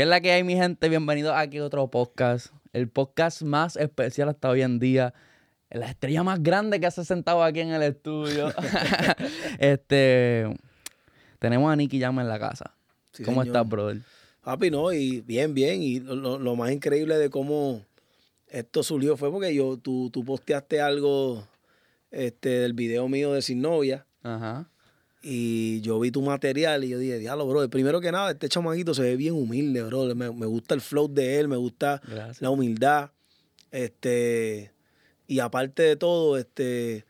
¿Qué es la que hay, mi gente? Bienvenidos aquí a otro podcast. El podcast más especial hasta hoy en día. La estrella más grande que se ha sentado aquí en el estudio. este. Tenemos a Nicky Llama en la casa. Sí, ¿Cómo señor. estás, brother? Papi, no, y bien, bien. Y lo, lo más increíble de cómo esto surgió fue porque yo, tú, tú posteaste algo este, del video mío de Sin Novia. Ajá. Y yo vi tu material y yo dije, diablo, bro. Primero que nada, este chamaquito se ve bien humilde, bro. Me, me gusta el flow de él, me gusta Gracias. la humildad. Este, y aparte de todo, este,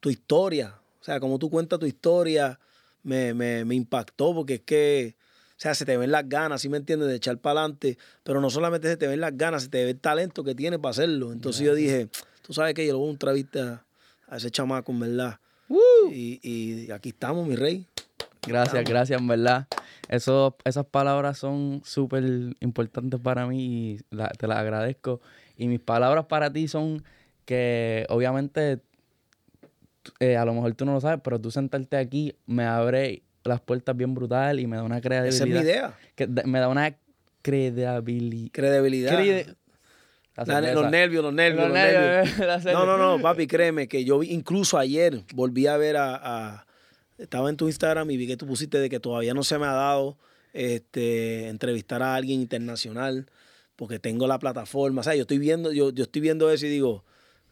tu historia. O sea, como tú cuentas tu historia, me, me, me impactó porque es que, o sea, se te ven las ganas, ¿sí me entiendes? De echar para adelante. Pero no solamente se te ven las ganas, se te ve el talento que tiene para hacerlo. Entonces yo dije, tú sabes que yo le voy a un entrevista a ese chamaco, en verdad. Y, y aquí estamos, mi rey. Gracias, gracias, en verdad. Eso, esas palabras son súper importantes para mí y la- te las agradezco. Y mis palabras para ti son que, obviamente, eh, a lo mejor tú no lo sabes, pero tú sentarte aquí me abre las puertas bien brutal y me da una credibilidad. Esa es mi idea. que me da una credibilidad. Credibilidad. Los nervios, los nervios, los nervios. No, no, no, papi, créeme que yo vi- incluso ayer volví a ver a, a- estaba en tu Instagram y vi que tú pusiste de que todavía no se me ha dado este entrevistar a alguien internacional porque tengo la plataforma. O sea, yo estoy viendo, yo, yo estoy viendo eso y digo,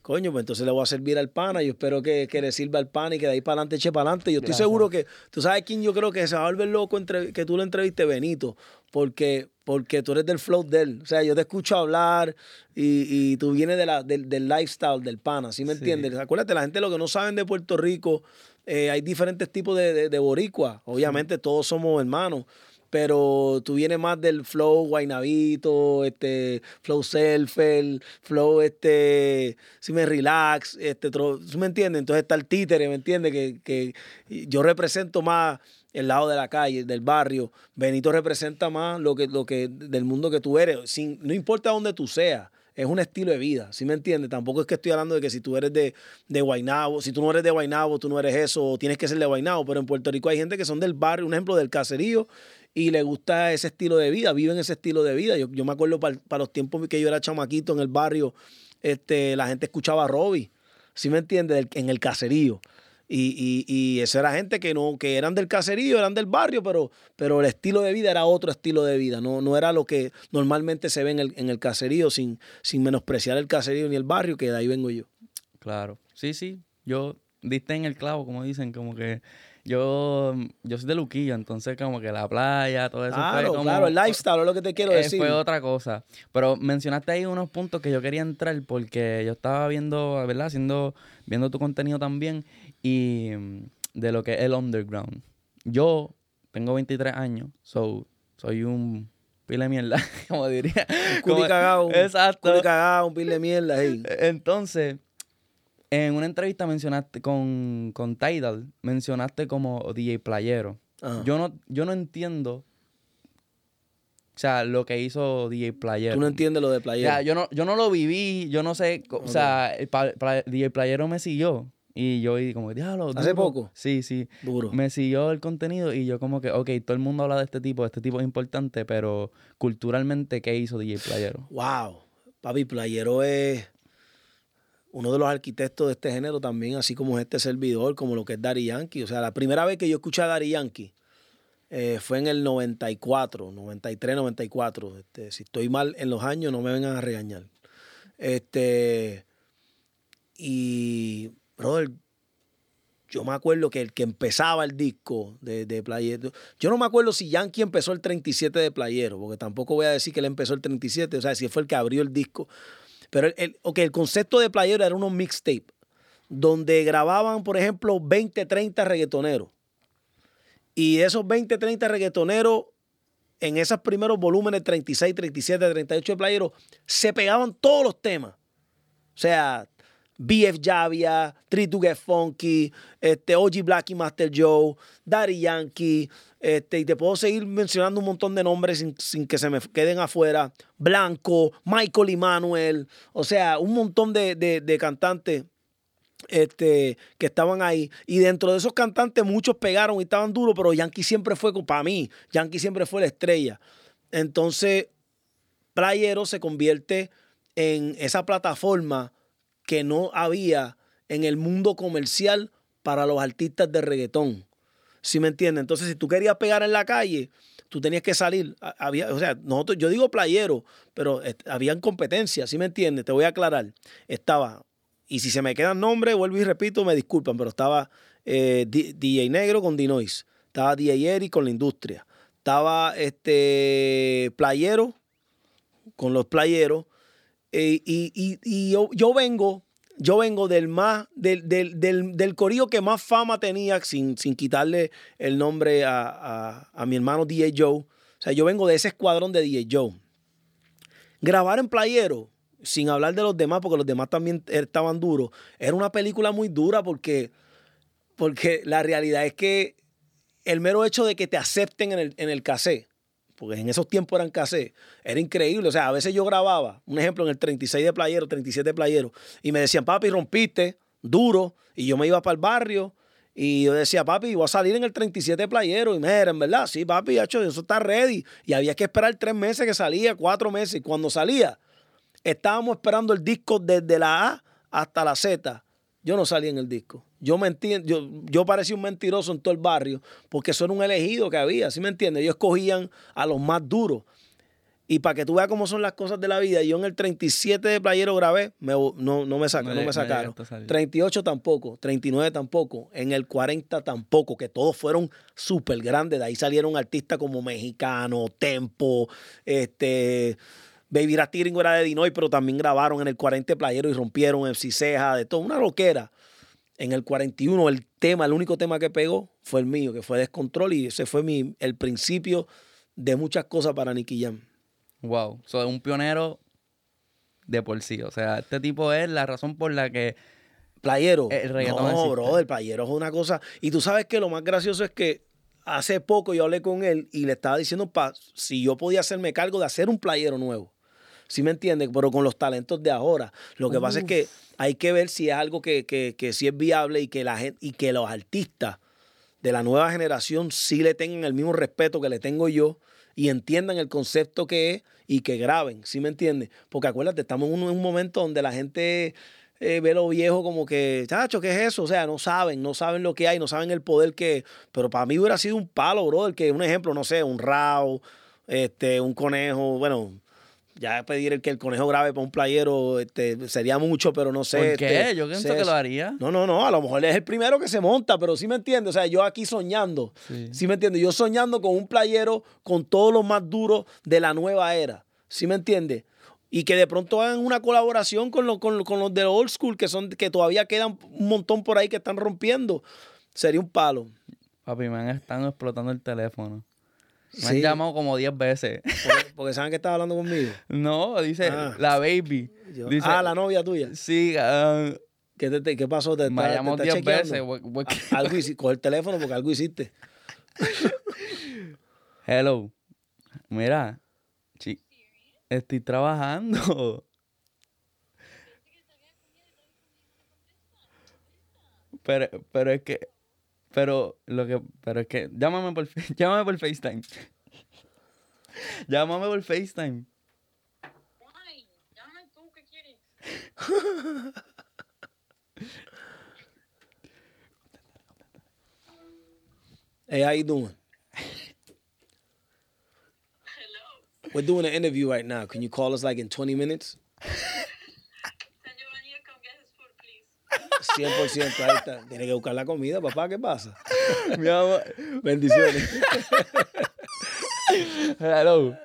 coño, pues entonces le voy a servir al pana. Yo espero que, que le sirva al pana y que de ahí para adelante eche para adelante. Yo estoy Gracias. seguro que, tú sabes quién yo creo que se va a volver loco entre, que tú lo entreviste, Benito, porque, porque tú eres del flow de él. O sea, yo te escucho hablar y, y tú vienes de la, del, del lifestyle del pana, ¿sí me Sí. entiendes? Acuérdate, la gente lo que no saben de Puerto Rico, eh, hay diferentes tipos de, de, de boricua. Obviamente todos somos hermanos. Pero tú vienes más del flow guainabito, este, flow selfel, flow este, si me relax, este, ¿sí me entiendes? Entonces está el títere, ¿me entiendes? Que, que yo represento más el lado de la calle, del barrio. Benito representa más lo que, lo que del mundo que tú eres, sin, no importa dónde tú seas. Es un estilo de vida, ¿sí me entiendes? Tampoco es que estoy hablando de que si tú eres de, de Guaynabo, si tú no eres de Guaynabo, tú no eres eso, o tienes que ser de Guaynabo, pero en Puerto Rico hay gente que son del barrio, un ejemplo del caserío, y le gusta ese estilo de vida, viven ese estilo de vida. Yo, yo me acuerdo para los tiempos que yo era chamaquito en el barrio, este, la gente escuchaba a Robbie, ¿sí me entiendes? En el caserío. Y, y, y eso era gente que no, que eran del caserío, eran del barrio, pero, pero el estilo de vida era otro estilo de vida. No, no era lo que normalmente se ve en el, en el caserío, sin, sin menospreciar el caserío ni el barrio, que de ahí vengo yo. Claro. Sí, sí. Yo diste en el clavo, como dicen, como que yo, yo soy de Luquillo, entonces como que la playa, todo eso fue Claro, como... claro, el lifestyle es lo que te quiero Eh, decir. Fue otra cosa. Pero mencionaste ahí unos puntos que yo quería entrar porque yo estaba viendo, ¿verdad? Haciendo, viendo tu contenido también y mm, de lo que es el underground. Yo tengo 23 años, so, soy un pile de mierda, como diría. Un cagado, un Exacto. culi cagado, un pil de mierda ahí. Entonces, en una entrevista mencionaste con, con Tidal, mencionaste como DJ Playero. Ajá. Yo no, yo no entiendo, o sea, lo que hizo DJ Playero. Tú no entiendes lo de O playero. sea, yo no, yo no lo viví, yo no sé, o sea, el pa- pla- DJ Playero me siguió y yo y como que, diablo, ¿Hace duro". poco? Sí, sí. Duro. Me siguió el contenido y yo como que, ok, todo el mundo habla de este tipo, este tipo es importante, pero culturalmente, ¿qué hizo DJ Playero? Wow. Papi, Playero es uno de los arquitectos de este género también, así como es este servidor, como lo que es Daddy Yankee. O sea, la primera vez que yo escuché a Daddy Yankee eh, fue en el 94, 93, 94. Este, si estoy mal en los años, no me vengan a regañar. Este, y, brother, yo me acuerdo que el que empezaba el disco de, de Playero, yo no me acuerdo si Yankee empezó el 37 de Playero, porque tampoco voy a decir que él empezó el 37, o sea, si fue el que abrió el disco. Pero el, el, ok, el concepto de Playero era unos mixtape, donde grababan, por ejemplo, 20, 30 reggaetoneros. Y esos 20, 30 reggaetoneros, en esos primeros volúmenes, 36, 37, 38 de Playero, se pegaban todos los temas. O sea, BF Javia, Three to Get Funky, este, OG Black y Master Joe, Daddy Yankee, este, y te puedo seguir mencionando un montón de nombres sin, sin que se me queden afuera. Blanco, Michael Emanuel, o sea, un montón de, de- de cantantes este, que estaban ahí. Y dentro de esos cantantes muchos pegaron y estaban duros, pero Yankee siempre fue, para mí, Yankee siempre fue la estrella. entonces Playero se convierte en esa plataforma que no había en el mundo comercial para los artistas de reggaetón. ¿Sí me entiendes? Entonces, si tú querías pegar en la calle, tú tenías que salir. Había, o sea, nosotros, yo digo playero, pero habían competencias, ¿sí me entiendes? Te voy a aclarar. Estaba, y si se me quedan nombres, vuelvo y repito, me disculpan, pero estaba eh, DJ Negro con Dinois, estaba DJ Eri con la industria, estaba este playero con los playeros, eh, y, yo, yo vengo yo vengo del más, del, del, del, corillo que más fama tenía, sin, sin quitarle el nombre a, mi hermano DJ Joe. O sea, yo vengo de ese escuadrón de DJ Joe. Grabar en Playero, sin hablar de los demás, porque los demás también estaban duros, era una película muy dura porque, porque la realidad es que el mero hecho de que te acepten en el, en el cassette, porque en esos tiempos eran cassette, era increíble. O sea, a veces yo grababa, un ejemplo, en el 36 de playero, 37 de playero, y me decían, papi, rompiste, duro, y yo me iba para el barrio, y yo decía, papi, voy a salir en el 37 de playero, y me en verdad, sí, papi, hecho, eso está ready. Y había que esperar tres meses que salía, cuatro meses, y cuando salía, estábamos esperando el disco desde la A hasta la Z. Yo no salí en el disco. Yo, mentí, yo, yo parecía un mentiroso en todo el barrio porque eso era un elegido que había, ¿sí me entiendes? Ellos escogían a los más duros. Y para que tú veas cómo son las cosas de la vida, yo en el 37 de Playero grabé, no, no, me, saca, no me sacaron. 38 tampoco, 39 tampoco, en el 40 tampoco, que todos fueron súper grandes. De ahí salieron artistas como Mexicano, Tempo, este... Baby Ratiringo era de Dinoy, pero también grabaron en el 40 Playero y rompieron el Ceja, de todo, una loquera. En el 41 el tema, el único tema que pegó fue el mío, que fue Descontrol y ese fue mi, el principio de muchas cosas para Nicky Jam. Wow, soy un pionero de por sí. O sea, este tipo es la razón por la que... Playero. El reggaetón no, bro, el playero es una cosa... Y tú sabes que lo más gracioso es que hace poco yo hablé con él y le estaba diciendo pa, si yo podía hacerme cargo de hacer un playero nuevo. ¿Sí me entiendes? Pero con los talentos de ahora. Lo que pasa es que hay que ver si es algo que, que, que sí es viable y que, la gente, y que los artistas de la nueva generación sí le tengan el mismo respeto que le tengo yo y entiendan el concepto que es y que graben, ¿sí me entiendes? Porque acuérdate, estamos en un, momento donde la gente eh, ve lo viejo como que, chacho, ¿qué es eso? O sea, no saben, no saben lo que hay, no saben el poder que... Pero para mí hubiera sido un palo, bro, el que un ejemplo, no sé, un rao, este, un conejo, bueno, ya pedir el que el conejo grave para un playero este, sería mucho, pero no sé. ¿Por qué? Este, yo pienso que lo haría. No, no, no. A lo mejor es el primero que se monta, pero sí me entiende. O sea, yo aquí soñando. Sí. me entiende. Yo soñando con un playero con todos los más duros de la nueva era. ¿Sí me entiende? Y que de pronto hagan una colaboración con, los, con, los de old school, que, son, que todavía quedan un montón por ahí que están rompiendo. Sería un palo. Papi, me están explotando el teléfono. Me han llamado como 10 veces. Porque, saben que estaba hablando conmigo. No, dice ah. la baby. ah, la novia tuya. Sí. Uh, ¿Qué, ¿Qué, pasó? ¿Te me llamó 10 veces. Algo coge el teléfono porque algo hiciste. Hello. Mira. estoy trabajando. Pero, pero es que pero lo que, pero es que, llámame por, llámame por FaceTime. llámame por FaceTime. Ay, llámame tú, ¿qué quieres? hey, how you doing? Hello. We're doing an interview right now. Can you call us like in 20 minutes? 100%, ahí está. Tiene que buscar la comida, papá, ¿qué pasa? Mi amor. Bendiciones. Hello.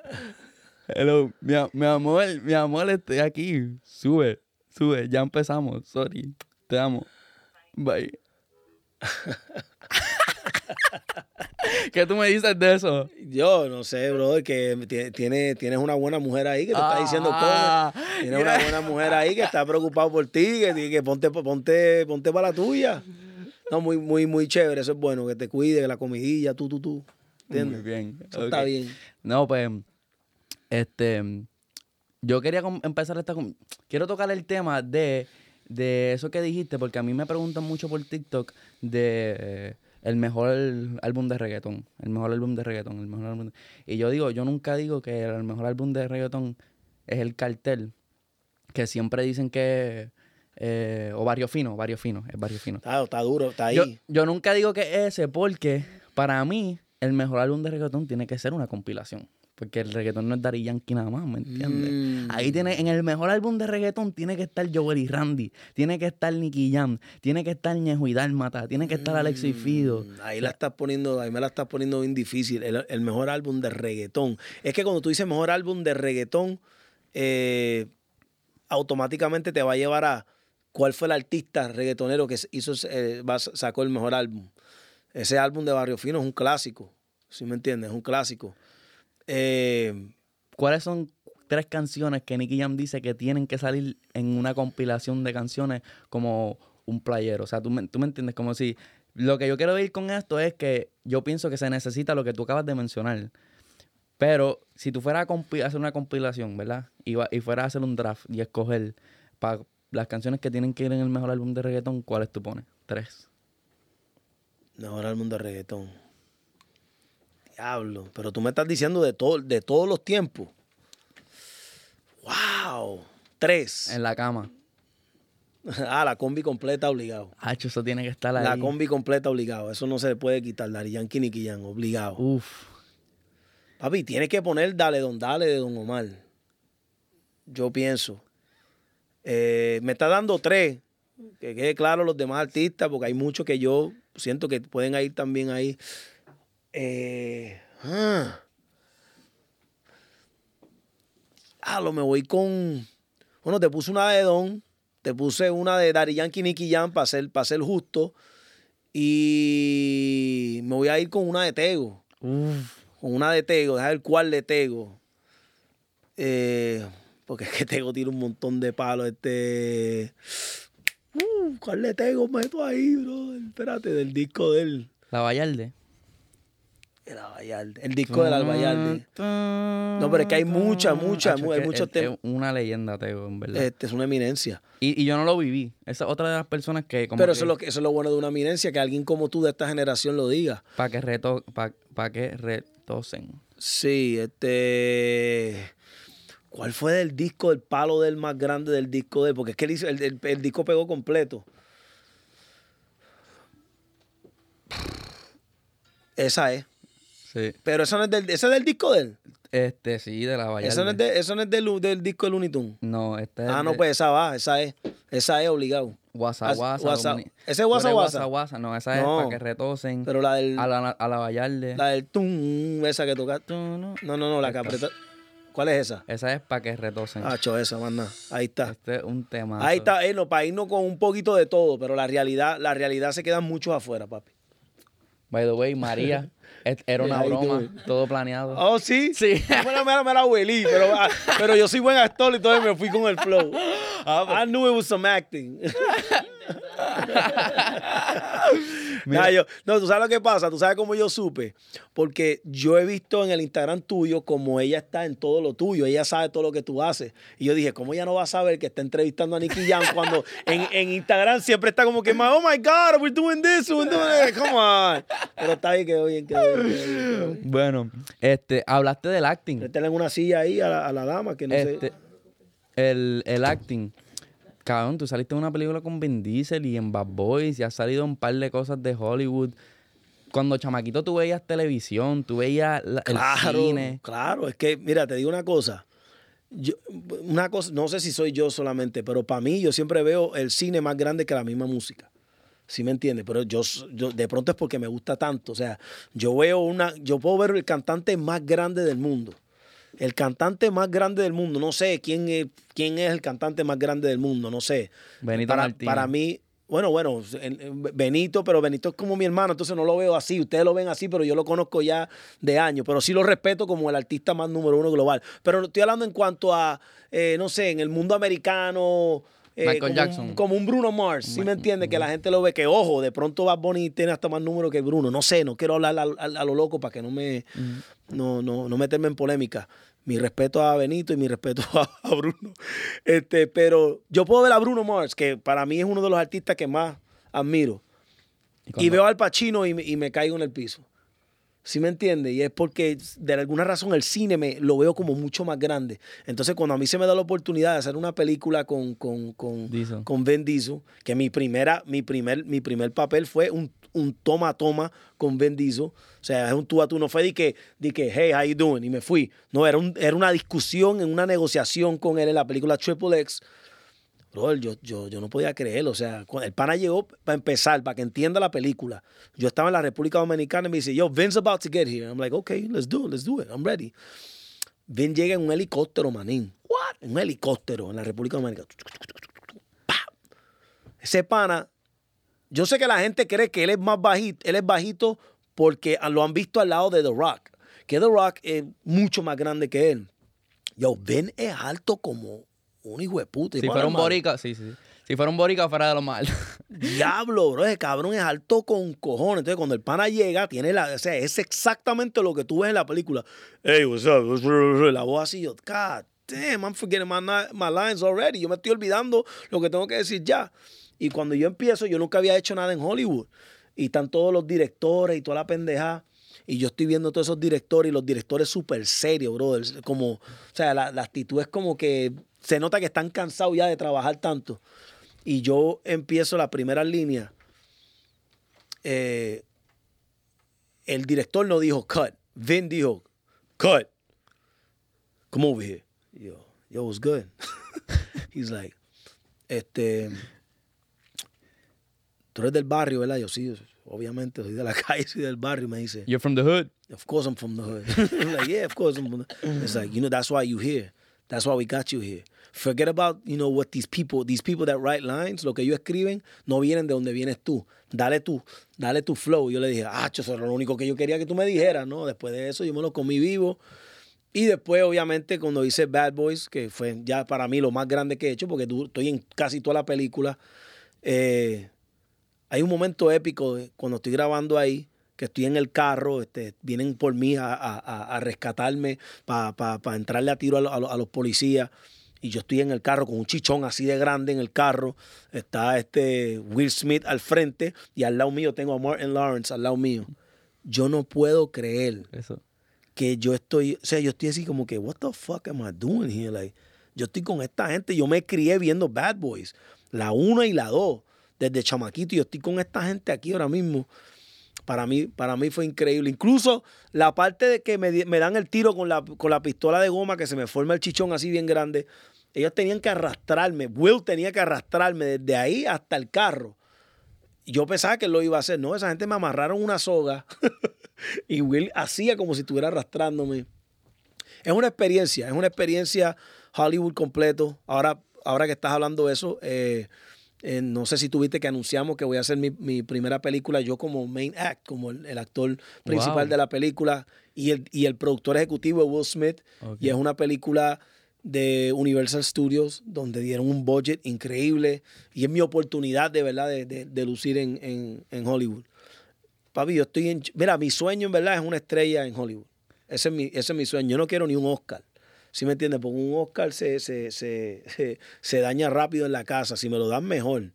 Hello. Mi, mi, amor, mi amor, estoy aquí. Sube, sube. Ya empezamos. Sorry. Te amo. Bye. ¿Qué tú me dices de eso? Yo no sé, bro, que tiene, tienes una buena mujer ahí que te está diciendo ah, cómo. Tienes una buena mujer ahí que está preocupado por ti, que, que ponte, ponte, ponte para la tuya. No, muy, muy, muy chévere, eso es bueno, que te cuide, que la comidilla, tú, tú, tú. ¿Entiendes? Muy bien. Eso está bien. No, pues, este, yo quería empezar esta, quiero tocar el tema de, de eso que dijiste, porque a mí me preguntan mucho por TikTok de el mejor álbum de reggaetón, el mejor álbum de reggaetón, el mejor álbum. Y yo digo, yo nunca digo que el mejor álbum de reggaetón es el cartel, que siempre dicen que eh, o Barrio Fino, Barrio Fino, es Barrio Fino. Está, está duro, está ahí. Yo, nunca digo que ese porque para mí el mejor álbum de reggaetón tiene que ser una compilación. Porque el reggaetón no es Daddy Yankee nada más, ¿me entiendes? Mm. Ahí tiene, en el mejor álbum de reggaetón tiene que estar Joel y Randy, tiene que estar Nicky Jam, tiene que estar Ñejo y Dálmata, tiene que estar Alexis mm. Fido. Ahí la estás poniendo, ahí me la estás poniendo bien difícil. El, mejor álbum de reggaetón. Es que cuando tú dices mejor álbum de reggaetón, eh, automáticamente te va a llevar a cuál fue el artista reggaetonero que hizo, eh, sacó el mejor álbum. Ese álbum de Barrio Fino es un clásico, ¿sí me entiendes? Es un clásico. Eh, ¿Cuáles son tres canciones que Nicky Jam dice que tienen que salir en una compilación de canciones como un playero? O sea, tú me, tú me entiendes, como si... Lo que yo quiero decir con esto es que yo pienso que se necesita lo que tú acabas de mencionar. Pero si tú fueras a hacer una compilación, ¿verdad? Y, y fueras a hacer un draft y escoger para las canciones que tienen que ir en el mejor álbum de reggaetón, ¿cuáles tú pones? Tres. Mejor álbum de reggaetón. Diablo. Pero tú me estás diciendo de, todo, de todos los tiempos. ¡Wow! Tres. En la cama. ah, la combi completa obligado. Ah, eso tiene que estar ahí. La combi completa obligado. Eso no se le puede quitar. Dari Yankee ni Quillan, obligado. Uf. Papi, tienes que poner Dale Don Dale de Don Omar. Yo pienso. Eh, me está dando tres. Que quede claro los demás artistas, porque hay muchos que yo siento que pueden ir también ahí. Eh, ah. ah, lo me voy con. Bueno, te puse una de Don, te puse una de Dari Yankee Nicky Jam para ser, para ser justo. Y me voy a ir con una de Tego. Con una de Tego, dejar el cual de Tego. Eh, porque es que Tego tiene un montón de palos. Este. Uh, ¿Cuál le Tego meto ahí, bro? Espérate, del disco de él. La Vallarde. El Vallarde. El disco del Vallarde. No, pero es que hay mucha, mucha, hay muchos temas. Es una leyenda, Tego, en verdad. Este es una eminencia. Y, y, yo no lo viví. Esa es otra de las personas que. pero eso, es lo que, eso es lo bueno de una eminencia, que alguien como tú de esta generación lo diga. Para que, reto, para que retosen. Sí, este. ¿Cuál fue el disco, el palo del más grande del disco de él? Porque es que el, disco pegó completo. Esa es. Sí. Pero eso no es del, ¿ese es del disco de él. Este, sí, de la Vallarta. Eso no es, eso no es del, disco de Looney Tunes. No, este es. Ah, no, pues esa va, esa es. Esa es obligado. Guasa, guasa. ¿Ese es guasa, guasa? guasa, no, esa es para que retosen. Pero la del. A la, a la Vallarde. La del tum, esa que toca. No, no, no, la que aprieta. ¿Cuál es esa? Esa es para que retosen. Ah, esa, manda. Ahí está. Este es un tema. Ahí está, eh, no, para irnos con un poquito de todo, pero la realidad, la realidad se quedan muchos afuera, papi. By the way, María, era una broma, todo planeado. Oh, sí. Sí. Bueno, me, me la huelí, pero, ah, pero yo soy buen actor y entonces me fui con el flow. Ah, pues. I knew it was some acting. no, tú sabes lo que pasa, tú sabes cómo yo supe. Porque yo he visto en el Instagram tuyo como ella está en todo lo tuyo, ella sabe todo lo que tú haces. Y yo dije, ¿cómo ella no va a saber que está entrevistando a Nicky Jam cuando en, Instagram siempre está como que, oh my God, we're doing this, we're doing that. Come on. Pero está bien, quedó bien, quedó bien. Bueno, este, hablaste del acting. en una silla ahí a la, dama que no este, El, el acting. Cabrón, tú saliste en una película con Vin Diesel y en Bad Boys y has salido un par de cosas de Hollywood. Cuando chamaquito tú veías televisión, tú veías el cine. Claro, es que, mira, te digo una cosa. Yo, una cosa, no sé si soy yo solamente, pero para mí yo siempre veo el cine más grande que la misma música. ¿Sí me entiendes? Pero yo, yo, de pronto es porque me gusta tanto. O sea, yo veo una, yo puedo ver el cantante más grande del mundo el cantante más grande del mundo. No sé quién es, quién es el cantante más grande del mundo, no sé. Benito para, Para mí, bueno, bueno, Benito, pero Benito es como mi hermano, entonces no lo veo así. Ustedes lo ven así, pero yo lo conozco ya de años. Pero sí lo respeto como el artista más número uno global. Pero estoy hablando en cuanto a, eh, no sé, en el mundo americano. Eh, Michael como Jackson. Un, como un Bruno Mars, ¿sí me entiende? Que la gente lo ve, que ojo, de pronto va Bonnie tiene hasta más número que Bruno. No sé, no quiero hablar a, lo loco para que no me, no, no, no meterme en polémica. Mi respeto a Benito y mi respeto a, Bruno. Este, pero yo puedo ver a Bruno Mars, que para mí es uno de los artistas que más admiro. Y, veo al y, me- y me caigo en el piso. ¿Sí me entiende? Y es porque de alguna razón el cine me lo veo como mucho más grande. Entonces, cuando a mí se me da la oportunidad de hacer una película con, con, con, Diesel. con Vin Diesel, que mi primera, mi primer, mi primer papel fue un, un toma a toma con Vin Diesel. O sea, es un tú a tú. No fue de que, de que, hey, how you doing? Y me fui. No, era, un, era una discusión, en una negociación con él en la película Triple X. Yo, yo, yo no podía creerlo. O sea, el pana llegó para empezar, para que entienda la película. Yo estaba en la República Dominicana y me dice, yo, Vin's about to get here. I'm like, okay, let's do it, let's do it. I'm ready. Vin llega en un helicóptero, manín. What? En un helicóptero en la República Dominicana. Ese pana, yo sé que la gente cree que él es más bajito, él es bajito porque lo han visto al lado de The Rock. Que The Rock es mucho más grande que él. Yo, Vin es alto como un hijo de puta. Si fuera un borica, sí, sí. Si fuera un borica, fuera de lo mal. Diablo, bro, ese cabrón es alto con cojones. Entonces, cuando el pana llega, tiene la. O sea, es exactamente lo que tú ves en la película. Hey, what's up? La voz así, yo, God damn, I'm forgetting my, my lines already. Yo me estoy olvidando lo que tengo que decir ya. Y cuando yo empiezo, yo nunca había hecho nada en Hollywood. Y están todos los directores y toda la pendeja. Y yo estoy viendo todos esos directores y los directores súper serios, brother. Como, o sea, la, la actitud es como que se nota que están cansados ya de trabajar tanto y yo empiezo la primera línea, eh, el director no dijo cut. Vin dijo cut. Come over here. Yo, yo, what's good? He's like, este, tú eres del barrio, ¿verdad? Yo sí, obviamente, soy de la calle, soy del barrio. Me dice, You're from the hood. of course I'm from the hood. I'm like, yeah, of course I'm from the It's like, you know, that's why you here. That's why we got you here. Forget about, you know, what these people, these people that write lines, lo que ellos escriben, no vienen de donde vienes tú. Dale tú, dale tu flow. Yo le dije, ah, eso era lo único que yo quería que tú me dijeras, ¿no? Después de eso yo me lo comí vivo. Y después, obviamente, cuando hice Bad Boys, que fue ya para mí lo más grande que he hecho, porque estoy en casi toda la película, eh, hay un momento épico cuando estoy grabando ahí, que estoy en el carro, este, vienen por mí a, a- a- rescatarme para entrarle a tiro a, lo- a lo- a los policías. Y yo estoy en el carro con un chichón así de grande en el carro. Está este Will Smith al frente y al lado mío tengo a Martin Lawrence al lado mío. Yo no puedo creer Eso. que yo estoy, o sea, yo estoy así como que, what the fuck am I doing here? Like, yo estoy con esta gente, yo me crié viendo Bad Boys, la 1 y la 2, desde chamaquito, y yo estoy con esta gente aquí ahora mismo. Para mí, para mí fue increíble. Incluso la parte de que me, me dan el tiro con la, con la pistola de goma, que se me forma el chichón así bien grande, ellos tenían que arrastrarme, Will tenía que arrastrarme desde ahí hasta el carro. Yo pensaba que lo iba a hacer. No, esa gente me amarraron una soga y Will hacía como si estuviera arrastrándome. Es una experiencia, es una experiencia Hollywood completo. Ahora, ahora que estás hablando de eso, eh, eh, no sé si tuviste que anunciamos que voy a hacer mi, mi primera película yo como main act, como el, el actor principal Wow. de la película y el, y el productor ejecutivo Will Smith. Y es una película de Universal Studios donde dieron un budget increíble y es mi oportunidad de verdad de, de- de lucir en, en- en Hollywood. Papi, yo estoy en... Mira, mi sueño en verdad es una estrella en Hollywood. Ese es mi, ese es mi sueño. Yo no quiero ni un Oscar. ¿Sí me entiendes? Porque un Oscar se, se, se, se- daña rápido en la casa. Si me lo dan, mejor.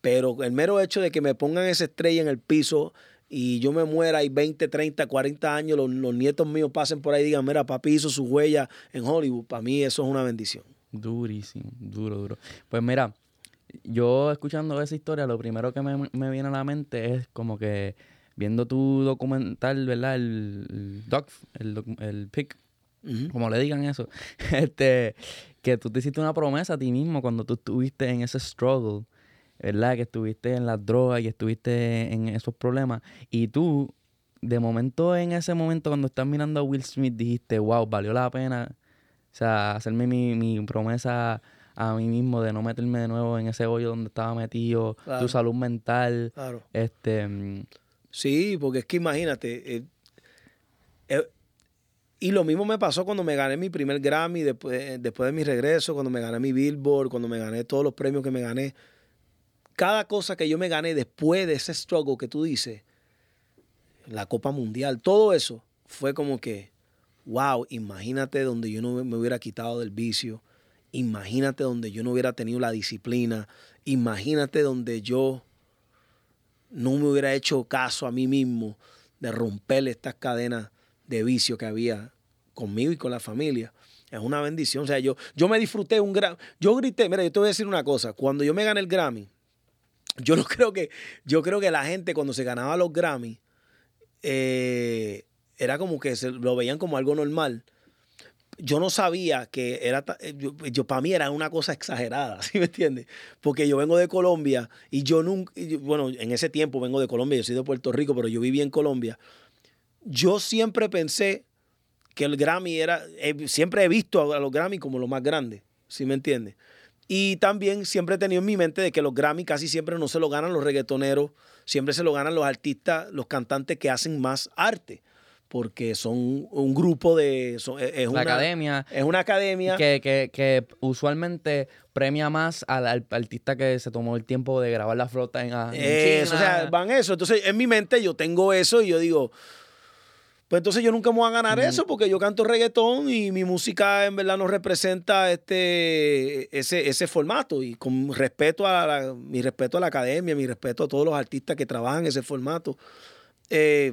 Pero el mero hecho de que me pongan esa estrella en el piso y yo me muera y 20, 30, 40 años, los, los nietos míos pasen por ahí y digan, mira, papi hizo su huella en Hollywood, para mí eso es una bendición. Durísimo, duro, duro. Pues mira, yo escuchando esa historia, lo primero que me, me viene a la mente es como que viendo tu documental, ¿verdad? El, el doc, el, el pic, Como le digan eso, este, que tú te hiciste una promesa a ti mismo cuando tú estuviste en ese struggle, ¿verdad? Que estuviste en las drogas y estuviste en esos problemas. Y tú, de momento, en ese momento, cuando estás mirando a Will Smith, dijiste, wow, valió la pena. O sea, hacerme mi, mi promesa a mí mismo de no meterme de nuevo en ese hoyo donde estaba metido, Claro. tu salud mental, Claro. este, mm, Sí, porque es que imagínate. eh, y lo mismo me pasó cuando me gané mi primer Grammy, después, después de mi regreso, cuando me gané mi Billboard, cuando me gané todos los premios que me gané. Cada cosa que yo me gané después de ese struggle que tú dices, la Copa Mundial, todo eso, fue como que, wow, imagínate donde yo no me hubiera quitado del vicio, imagínate donde yo no hubiera tenido la disciplina, imagínate donde yo no me hubiera hecho caso a mí mismo de romper estas cadenas de vicio que había conmigo y con la familia. Es una bendición. O sea, yo, yo me disfruté un gran. Yo grité, mira, yo te voy a decir una cosa. Cuando yo me gané el Grammy, yo no creo que. Yo creo que la gente cuando se ganaba los Grammy, eh, era como que se lo veían como algo normal. Yo no sabía que era, eh, yo, para mí era una cosa exagerada, ¿sí me entiendes? Porque yo vengo de Colombia y yo nunca, bueno, en ese tiempo vengo de Colombia, yo soy de Puerto Rico, pero yo viví en Colombia. Yo siempre pensé que el Grammy era, eh, siempre he visto a los Grammy como lo más grande, ¿sí me entiendes? Y también siempre he tenido en mi mente de que los Grammy casi siempre no se lo ganan los reggaetoneros, siempre se lo ganan los artistas, los cantantes que hacen más arte porque son un grupo de... es una academia. Es una academia. Que, usualmente premia más al, artista que se tomó el tiempo de grabar la flota en, eso, O sea, van eso. Entonces, en mi mente yo tengo eso y yo digo... Pues entonces yo nunca me voy a ganar eso porque yo canto reggaetón y mi música en verdad no representa este, ese, ese formato. Y con respeto a mi respeto a la academia, mi respeto a todos los artistas que trabajan en ese formato. Eh,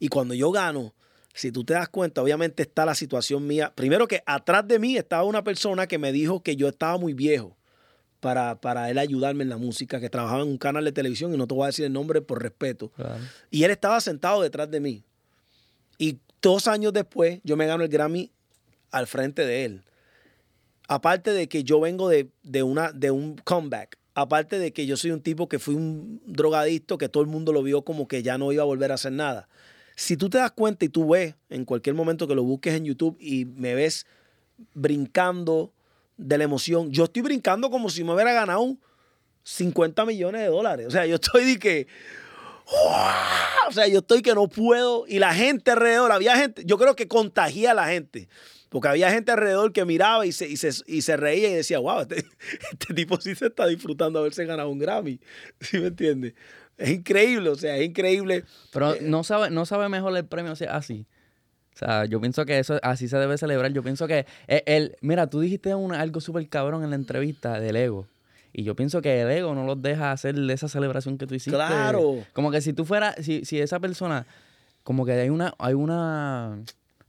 y cuando yo gano, si tú te das cuenta, obviamente está la situación mía. Primero que atrás de mí estaba una persona que me dijo que yo estaba muy viejo para, para él ayudarme en la música, que trabajaba en un canal de televisión y no te voy a decir el nombre por respeto. Y él estaba sentado detrás de mí. Y dos años después yo me gano el Grammy al frente de él. Aparte de que yo vengo de, de, una, de un comeback. Aparte de que yo soy un tipo que fui un drogadicto que todo el mundo lo vio como que ya no iba a volver a hacer nada. Si tú te das cuenta y tú ves en cualquier momento que lo busques en YouTube y me ves brincando de la emoción, yo estoy brincando como si me hubiera ganado 50 millones de dólares. O sea, yo estoy de que... O sea, yo estoy que no puedo. Y la gente alrededor, había gente, yo creo que contagia a la gente. Porque había gente alrededor que miraba y se, y se, reía y decía, wow, este, este, tipo sí se está disfrutando haberse ganado un Grammy. ¿Sí me entiendes? Es increíble, o sea, es increíble. Pero eh, no sabe, no sabe mejor el premio así. O sea, yo pienso que eso así se debe celebrar. Yo pienso que el, mira, tú dijiste algo súper cabrón en la entrevista del ego. Y yo pienso que el ego no los deja hacer esa celebración que tú hiciste. Claro. Como que si tú fueras, si, si esa persona, como que hay una, hay una,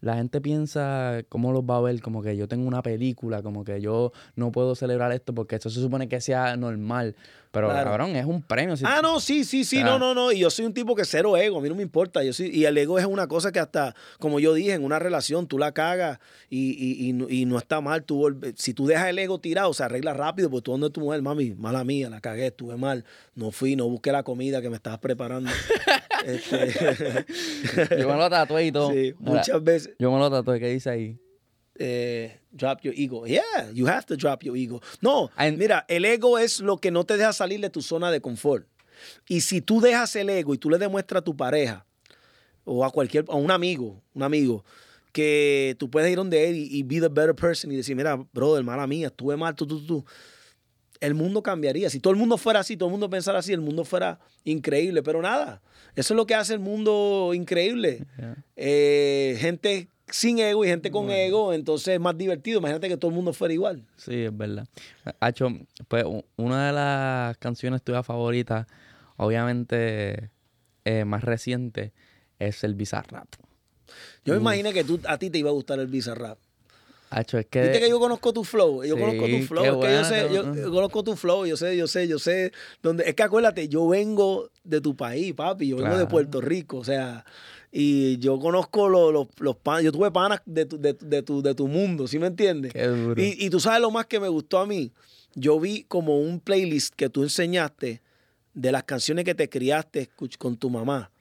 la gente piensa cómo los va a ver, como que yo tengo una película, como que yo no puedo celebrar esto porque esto se supone que sea normal. Pero cabrón, es un premio. ah, no, sí, sí, sí, no, no, no. Y yo soy un tipo que cero ego, a mí no me importa. Yo soy, y el ego es una cosa que hasta, como yo dije, en una relación tú la cagas y, no está mal. Tú, si tú dejas el ego tirado, se arregla rápido, porque tú donde tu mujer, mami, mala mía, la cagué, estuve mal, no fui, no busqué la comida que me estabas preparando. este... yo me lo tatué y todo. Sí, muchas veces. Yo me lo tatué, ¿qué dice ahí? Eh, drop your ego. Yeah, you have to drop your ego. No, mira, el ego es lo que no te deja salir de tu zona de confort. Y si tú dejas el ego y tú le demuestras a tu pareja o a cualquier, a un amigo, un amigo, que tú puedes ir donde él y, be the better person y decir, mira, brother, mala mía, estuve mal, tú, tú, tú. El mundo cambiaría. Si todo el mundo fuera así, todo el mundo pensara así, el mundo fuera increíble. Pero nada, eso es lo que hace el mundo increíble. Eh, gente sin ego y gente con ego, entonces es más divertido. Imagínate que todo el mundo fuera igual. Sí, es verdad. Hacho, pues una de las canciones tuyas favoritas, obviamente eh, más reciente, es el Bizarrap. Yo me imaginé que tú, a ti te iba a gustar el Bizarrap. Hacho, es que... Viste que yo conozco tu flow, yo conozco tu flow, es que yo sé, yo, conozco tu flow, yo sé, yo sé, yo sé dónde, es que acuérdate, yo vengo de tu país, papi, yo vengo de Puerto Rico, o sea, y yo conozco los, los, los panas, yo tuve panas de tu, de, tu, de tu mundo, ¿sí me entiendes? Y, y tú sabes lo más que me gustó a mí. Yo vi como un playlist que tú enseñaste de las canciones que te criaste con tu mamá.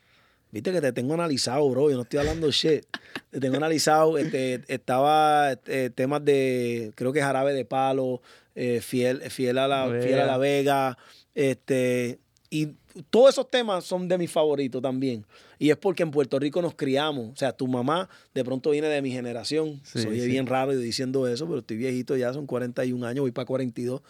Viste que te tengo analizado, bro. Yo no estoy hablando shit. Te tengo analizado. Este, estaba este, temas de, creo que Jarabe de Palo, eh, fiel, fiel, a la, fiel a la Vega. Este, y todos esos temas son de mis favoritos también. Y es porque en Puerto Rico nos criamos. O sea, tu mamá de pronto viene de mi generación. Soy bien raro diciendo eso, pero estoy viejito ya, son 41 años, voy para 42.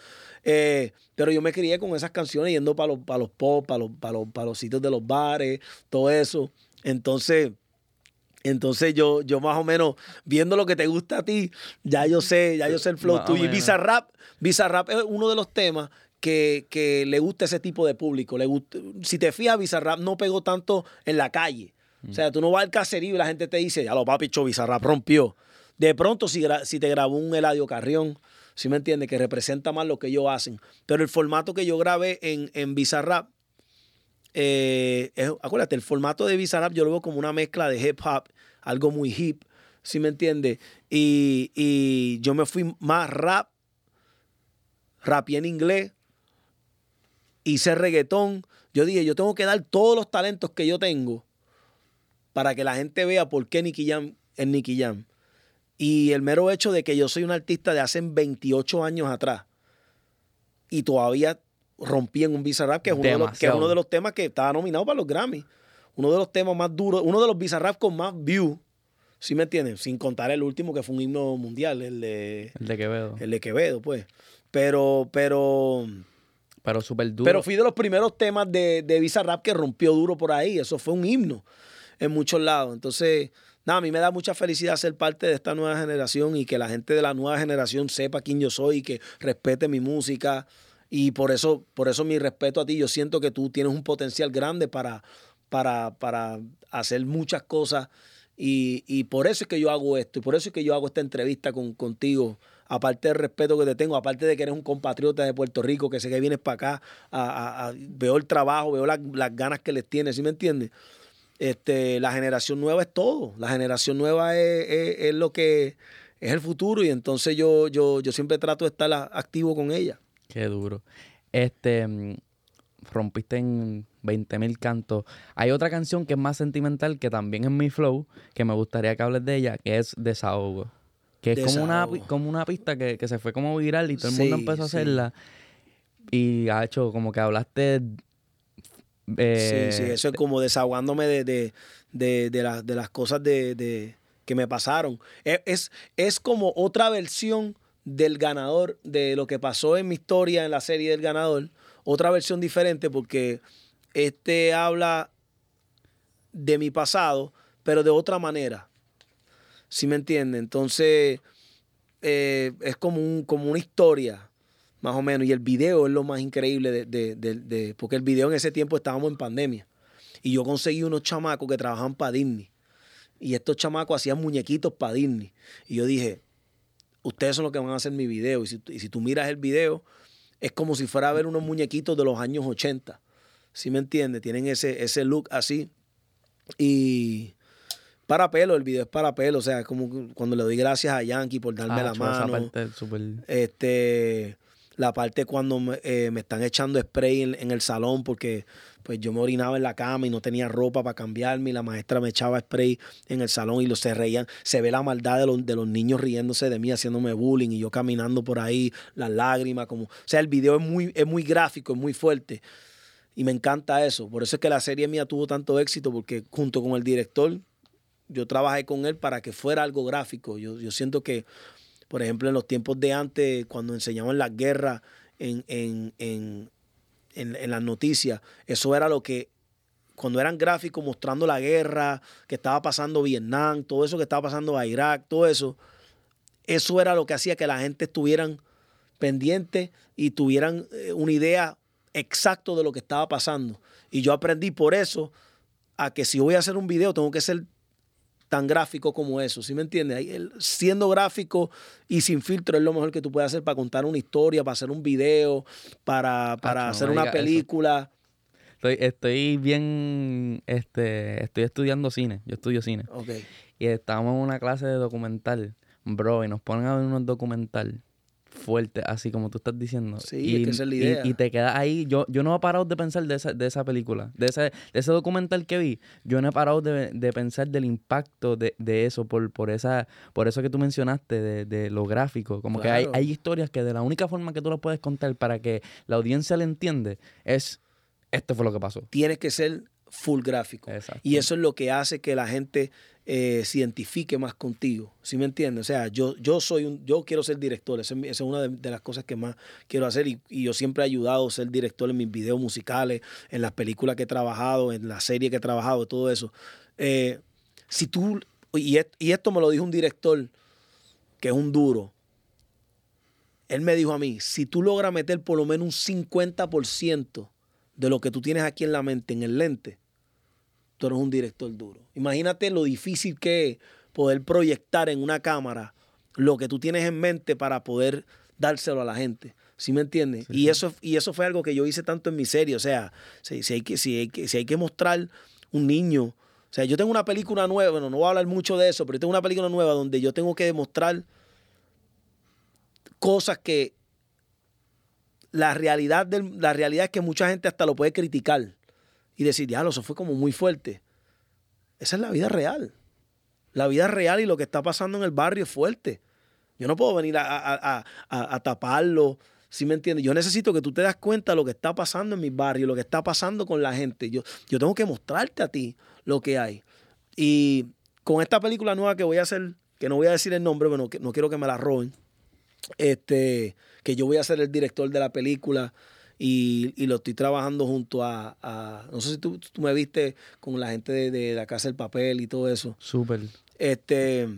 Eh, pero yo me crié con esas canciones yendo para los, para los pop, para los, para, los, para los sitios de los bares, todo eso. Entonces, entonces yo, yo más o menos, viendo lo que te gusta a ti, ya yo sé, ya yo sé el flow tuyo. Y Bizarrap, Bizarrap es uno de los temas que, que le gusta ese tipo de público. Le gusta, si te fijas, Bizarrap no pegó tanto en la calle. O sea, tú no vas al caserío y la gente te dice, ya lo papi, Bizarrap rompió. De pronto, si, si te grabó un Eladio Carrión, ¿sí me entiendes? Que representa más lo que ellos hacen. Pero el formato que yo grabé en, en Bizarrap, eh, acuérdate, el formato de Bizarrap yo lo veo como una mezcla de hip hop, algo muy hip, ¿sí me entiendes? Y, y yo me fui más rap, rapié en inglés, hice reggaetón. Yo dije, yo tengo que dar todos los talentos que yo tengo para que la gente vea por qué Nicky Jam es Nicky Jam. Y el mero hecho de que yo soy un artista de hace 28 años atrás y todavía rompí en un Bizarrap, que es, uno de, los, que es uno de los temas que estaba nominado para los Grammy. Uno de los temas más duros, uno de los Bizarrap con más views. ¿Sí me entienden? Sin contar el último que fue un himno mundial, el de... El de Quevedo. El de Quevedo, pues. Pero, pero... Pero súper duro. Pero fui de los primeros temas de, de Bizarrap que rompió duro por ahí. Eso fue un himno en muchos lados. Entonces, nada, a mí me da mucha felicidad ser parte de esta nueva generación y que la gente de la nueva generación sepa quién yo soy y que respete mi música. Y por eso, por eso mi respeto a ti. Yo siento que tú tienes un potencial grande para, para, para hacer muchas cosas. Y, por eso es que yo hago esto. Y por eso es que yo hago esta entrevista con, contigo. Aparte del respeto que te tengo, aparte de que eres un compatriota de Puerto Rico, que sé que vienes para acá, veo el trabajo, veo las ganas que les tienes, ¿sí me entiendes? Este, la generación nueva es todo. La generación nueva es, lo que es el futuro y entonces yo, yo, yo siempre trato de estar activo con ella. Qué duro. Este, mm, rompiste en 20 mil cantos. Hay otra canción que es más sentimental, que también es mi flow, que me gustaría que hables de ella, que es Desahogo. Que es como una, como una pista que, se fue como viral y todo el mundo empezó a hacerla. Y ha hecho como que hablaste sí, sí, eh, eso es como desahogándome de, las cosas de, que me pasaron. E, es, es, como otra versión del ganador, de lo que pasó en mi historia en la serie del ganador. Otra versión diferente porque este habla de mi pasado, pero de otra manera. ¿Sí me entiende? Entonces, eh, es como, un, como una historia más o menos. Y el video es lo más increíble de, de, porque el video en ese tiempo estábamos en pandemia. Y yo conseguí unos chamacos que trabajaban para Disney. Y estos chamacos hacían muñequitos para Disney. Y yo dije, ustedes son los que van a hacer mi video. Y si, y si tú miras el video, es como si fuera a ver unos muñequitos de los años 80. ¿Sí me entiendes? Tienen ese, ese look así. Y para pelo, el video es para pelo. O sea, como cuando le doy gracias a Yankee por darme ah, la mano. Este la parte cuando me, eh, están echando spray en, el salón porque pues yo me orinaba en la cama y no tenía ropa para cambiarme y la maestra me echaba spray en el salón y los se reían. Se ve la maldad de los, de los niños riéndose de mí, haciéndome bullying y yo caminando por ahí, las lágrimas, como... O sea, el video es muy, es muy gráfico, es muy fuerte. Y me encanta eso. Por eso es que la serie mía tuvo tanto éxito, porque junto con el director, yo trabajé con él para que fuera algo gráfico. Yo, yo siento que por ejemplo, en los tiempos de antes, cuando enseñaban las guerras en, en, las noticias, eso era lo que, cuando eran gráficos mostrando la guerra que estaba pasando Vietnam, todo eso que estaba pasando a Irak, todo eso, eso era lo que hacía que la gente estuvieran pendiente y tuvieran eh, una idea exacta de lo que estaba pasando. Y yo aprendí por eso a que si voy a hacer un video tengo que ser tan gráfico como eso, ¿sí me entiendes? Siendo gráfico y sin filtro es lo mejor que tú puedes hacer para contar una historia, para hacer un video, para, hacer una película. Estoy, estoy bien, este, estoy estudiando cine, yo estudio cine. Okay. Y estamos en una clase de documental, bro, y nos ponen a ver unos documental fuerte, así como tú estás diciendo. Sí, y, es que la idea. Y, te quedas ahí. Yo, yo no he parado de pensar de esa, de esa película, de ese, de ese documental que vi. Yo no he parado de, de pensar del impacto de, de, eso, por, por, esa, por eso que tú mencionaste, de, de lo gráfico. Como que hay, hay historias que de la única forma que tú las puedes contar para que la audiencia le entiende es, esto fue lo que pasó. Tienes que ser full gráfico. Y eso es lo que hace que la gente eh, se identifique más contigo. ¿Sí me entiendes? O sea, yo, yo soy un, yo quiero ser director. Esa, es una de, las cosas que más quiero hacer. Y, yo siempre he ayudado a ser director en mis videos musicales, en las películas que he trabajado, en la serie que he trabajado, todo eso. Eh, si tú, y, y esto me lo dijo un director que es un duro. él me dijo a mí, si tú logras meter por lo menos un 50% de lo que tú tienes aquí en la mente, en el lente, tú eres un director duro. Imagínate lo difícil que es poder proyectar en una cámara lo que tú tienes en mente para poder dárselo a la gente. ¿Sí me entiendes? y, Eso, y eso fue algo que yo hice tanto en mi serie. O sea, si, hay, que, si, hay, que, si hay que mostrar un niño. O sea, yo tengo una película nueva, bueno, no voy a hablar mucho de eso, pero yo tengo una película nueva donde yo tengo que demostrar cosas que la realidad, del, la realidad es que mucha gente hasta lo puede criticar y decir, diablo, eso fue como muy fuerte. Esa es la vida real. La vida real y lo que está pasando en el barrio es fuerte. Yo no puedo venir a, taparlo. ¿Sí me entiendes? Yo necesito que tú te das cuenta de lo que está pasando en mi barrio, lo que está pasando con la gente. Yo, yo tengo que mostrarte a ti lo que hay. Y con esta película nueva que voy a hacer, que no voy a decir el nombre, bueno, que no quiero que me la roben, este, que yo voy a ser el director de la película y, lo estoy trabajando junto a, no sé si tú, me viste con la gente de, de, la Casa del Papel y todo eso. Súper. Este,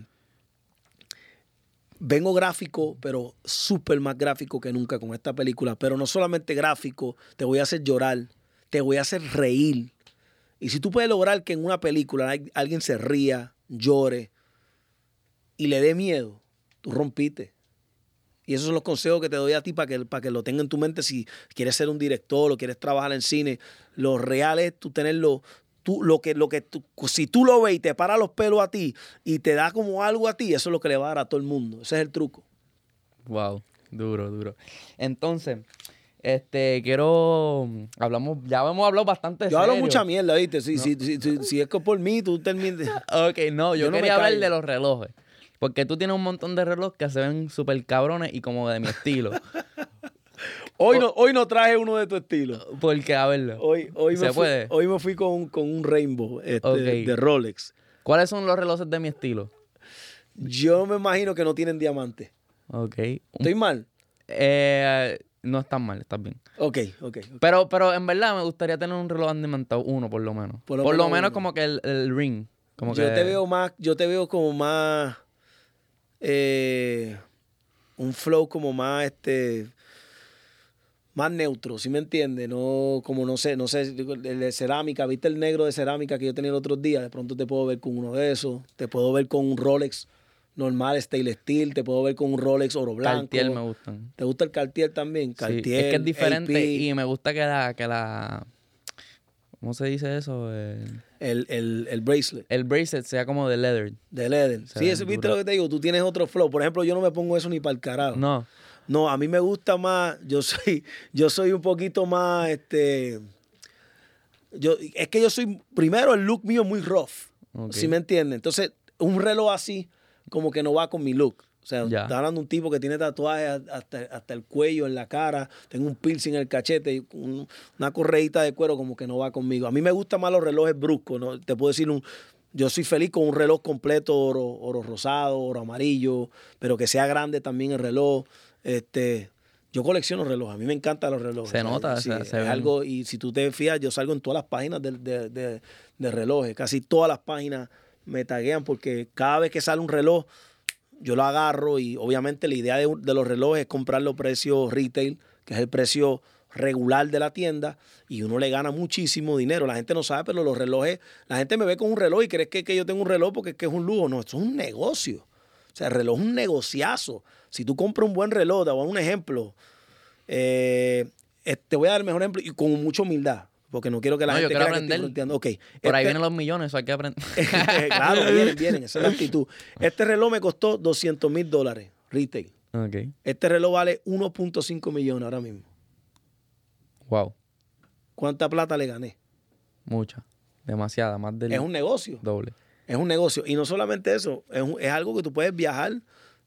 vengo gráfico, pero súper más gráfico que nunca con esta película. Pero no solamente gráfico, te voy a hacer llorar, te voy a hacer reír. Y si tú puedes lograr que en una película alguien se ría, llore y le dé miedo, tú rompiste. Y esos son los consejos que te doy a ti para que, para que lo tengas en tu mente si quieres ser un director o quieres trabajar en cine. Lo real es tú tenerlo, tú, lo que, lo que si tú lo ves y te para los pelos a ti y te da como algo a ti, eso es lo que le va a dar a todo el mundo. Ese es el truco. Wow, duro, duro. Entonces, este, quiero. Hablamos, ya hemos hablado bastante. Yo hablo mucha mierda, ¿viste? Si, si, si, si, es que por mí, tú terminas. ok, no, yo, quería hablar de los relojes. Porque tú tienes un montón de relojes que se ven súper cabrones y como de mi estilo. Hoy no, hoy no traje uno de tu estilo. Porque, a verlo. Hoy, hoy, me, fui, hoy me fui con, un Rainbow este, de Rolex. ¿Cuáles son los relojes de mi estilo? Yo me imagino que no tienen diamante. Ok. ¿Estoy mal? Eh, no están mal, estás bien. Okay, ok, Pero, pero en verdad me gustaría tener un reloj diamantado, uno por lo menos. Por lo, menos, como que el, ring. Como yo te veo más, yo te veo como más eh, un flow como más este más neutro, ¿sí me entiendes? No, como no sé, no sé, el de cerámica, ¿viste el negro de cerámica que yo tenía el otro día? De pronto te puedo ver con uno de esos, te puedo ver con un Rolex normal, stainless steel, te puedo ver con un Rolex oro blanco. Cartier me gustan. ¿Te gusta el Cartier también? Cartier, es que es diferente y me gusta que la, que la, ¿cómo se dice eso? El, el, bracelet. El bracelet sea como de leather. De leather. sí, eso, viste lo que te digo, tú tienes otro flow. Por ejemplo, yo no me pongo eso ni para el carajo. No. No, a mí me gusta más, yo soy, yo soy un poquito más, este, yo, es que yo soy, primero el look mío es muy rough, ¿sí me entiendes? Entonces, un reloj así como que no va con mi look. O sea, está hablando un tipo que tiene tatuajes hasta, el cuello, en la cara, tengo un piercing en el cachete, y una correita de cuero como que no va conmigo. A mí me gustan más los relojes bruscos, ¿no? Te puedo decir un, yo soy feliz con un reloj completo, oro, oro rosado, oro amarillo, pero que sea grande también el reloj. Este, yo colecciono relojes, a mí me encantan los relojes. Se nota, sí, es algo, y si tú te fijas, yo salgo en todas las páginas de, relojes, casi todas las páginas me taguean porque cada vez que sale un reloj, yo lo agarro y obviamente la idea de, los relojes es comprarlo a precio retail, que es el precio regular de la tienda y uno le gana muchísimo dinero. La gente no sabe, pero los relojes, la gente me ve con un reloj y cree que, que yo tengo un reloj porque es, que es un lujo. No, esto es un negocio. O sea, el reloj es un negociazo. Si tú compras un buen reloj, te voy a dar un ejemplo. Eh, eh, te voy a dar el mejor ejemplo y con mucha humildad. Porque no quiero que la gente crea que estoy Okay. Por ahí este vienen los millones, hay que aprender. claro, vienen, vienen. Esa es la actitud. Este reloj me costó 200 mil dólares, retail. Okay. Este reloj vale 1.5 millones ahora mismo. Wow. ¿Cuánta plata le gané? Mucha. Demasiada, más del... Es un negocio. Doble. Es un negocio. Y no solamente eso, es, es algo que tú puedes viajar